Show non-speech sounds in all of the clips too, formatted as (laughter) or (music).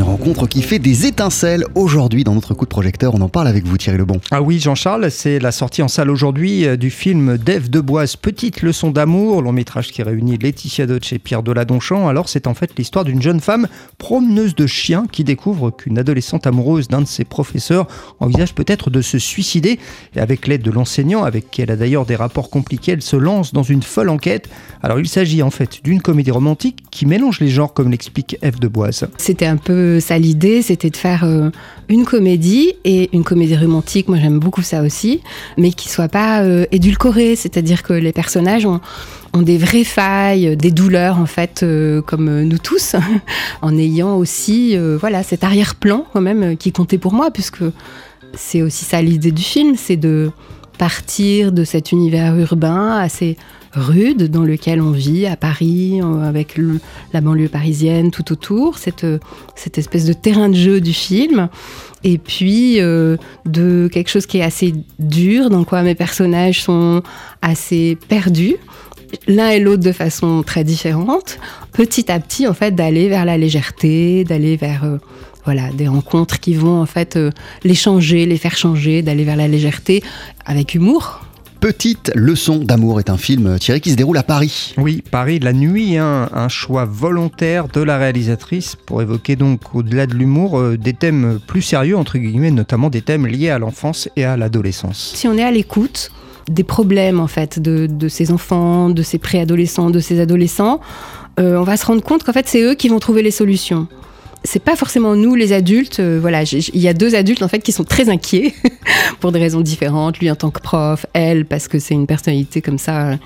une rencontre qui fait des étincelles aujourd'hui dans notre coup de projecteur. On en parle avec vous, Thierry Lebon. Ah oui, Jean-Charles, c'est la sortie en salle aujourd'hui euh, du film d'Ève Deboise, Petite leçon d'amour, long métrage qui réunit Laetitia Deutsch et Pierre Deladonchamp. Alors, c'est en fait l'histoire d'une jeune femme promeneuse de chiens qui découvre qu'une adolescente amoureuse d'un de ses professeurs envisage peut-être de se suicider. Et avec l'aide de l'enseignant, avec qui elle a d'ailleurs des rapports compliqués, elle se lance dans une folle enquête. Alors, il s'agit en fait d'une comédie romantique qui mélange les genres, comme l'explique Eve Deboise. C'était un peu ça l'idée, c'était de faire euh, une comédie et une comédie romantique. Moi, j'aime beaucoup ça aussi, mais qui soit pas euh, édulcorée, c'est-à-dire que les personnages ont, ont des vraies failles, des douleurs en fait, euh, comme nous tous, (laughs) en ayant aussi, voilà, cet arrière-plan quand même qui comptait pour moi, puisque c'est aussi ça l'idée du film, c'est de partir de cet univers urbain assez rude dans lequel on vit à Paris, euh, avec la banlieue parisienne tout autour, cette, cette espèce de terrain de jeu du film, et puis euh, de quelque chose qui est assez dur, dans quoi mes personnages sont assez perdus l'un et l'autre de façon très différente, petit à petit en fait d'aller vers la légèreté, d'aller vers euh, voilà des rencontres qui vont en fait les changer, les faire changer, d'aller vers la légèreté avec humour Petite leçon d'amour est un film, euh, Thierry, qui se déroule à Paris. Oui, Paris, la nuit, hein, un choix volontaire de la réalisatrice pour évoquer donc, au-delà de l'humour, euh, des thèmes plus sérieux, entre guillemets, notamment des thèmes liés à l'enfance et à l'adolescence. Si on est à l'écoute des problèmes, en fait, de, ces enfants, de ces préadolescents, de ces adolescents, euh, on va se rendre compte qu'en fait, c'est eux qui vont trouver les solutions c'est pas forcément nous les adultes. Euh, voilà, il y a deux adultes en fait qui sont très inquiets (laughs) pour des raisons différentes. Lui en tant que prof, elle parce que c'est une personnalité comme ça, euh,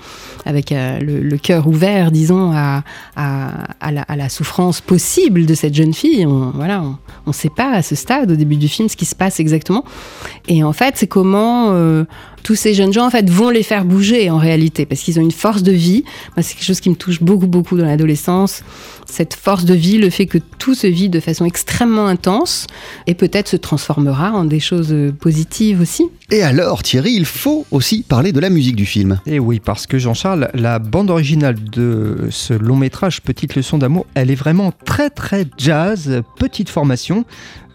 avec euh, le, cœur ouvert, disons, à, à, la, souffrance possible de cette jeune fille. On, voilà, on ne sait pas à ce stade, au début du film, ce qui se passe exactement. Et en fait, c'est comment tous ces jeunes gens en fait vont les faire bouger en réalité parce qu'ils ont une force de vie. C'est quelque chose qui me touche beaucoup beaucoup dans l'adolescence. Cette force de vie, le fait que tout se vit de façon extrêmement intense et peut-être se transformera en des choses positives aussi. Et alors, Thierry, il faut aussi parler de la musique du film. Et oui, parce que Jean-Charles, la bande originale de ce long métrage Petite leçon d'amour, elle est vraiment très très jazz, petite formation.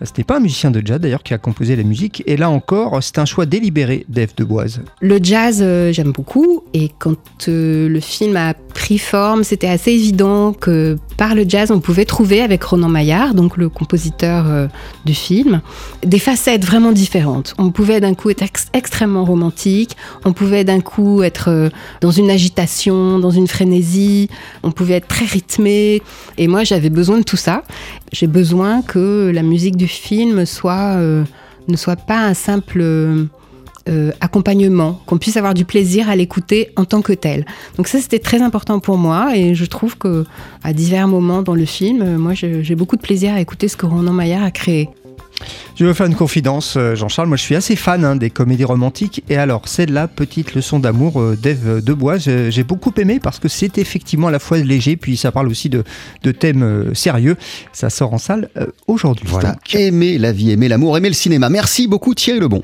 C'était pas un musicien de jazz d'ailleurs qui a composé la musique. Et là encore, c'est un choix délibéré d'Eve de Boise. Le jazz, euh, j'aime beaucoup. Et quand euh, le film a pris forme, c'était assez évident que par le jazz, on pouvait trouver avec Ronan Maillard, donc le compositeur euh, du film, des facettes vraiment différentes. On pouvait d'un coup être extrêmement romantique, on pouvait d'un coup être dans une agitation, dans une frénésie, on pouvait être très rythmé. Et moi, j'avais besoin de tout ça. J'ai besoin que la musique du film soit, euh, ne soit pas un simple euh, accompagnement, qu'on puisse avoir du plaisir à l'écouter en tant que tel. Donc ça, c'était très important pour moi et je trouve que à divers moments dans le film, euh, moi, j'ai beaucoup de plaisir à écouter ce que Ronan Maillard a créé. Je vais faire une confidence, euh, Jean-Charles. Moi, je suis assez fan hein, des comédies romantiques. Et alors, c'est la petite leçon d'amour d'Ève Debois. J'ai beaucoup aimé parce que c'est effectivement à la fois léger, puis ça parle aussi de, thèmes euh, sérieux. Ça sort en salle aujourd'hui. Voilà. Aimer la vie, aimer l'amour, aimer le cinéma. Merci beaucoup, Thierry Lebon.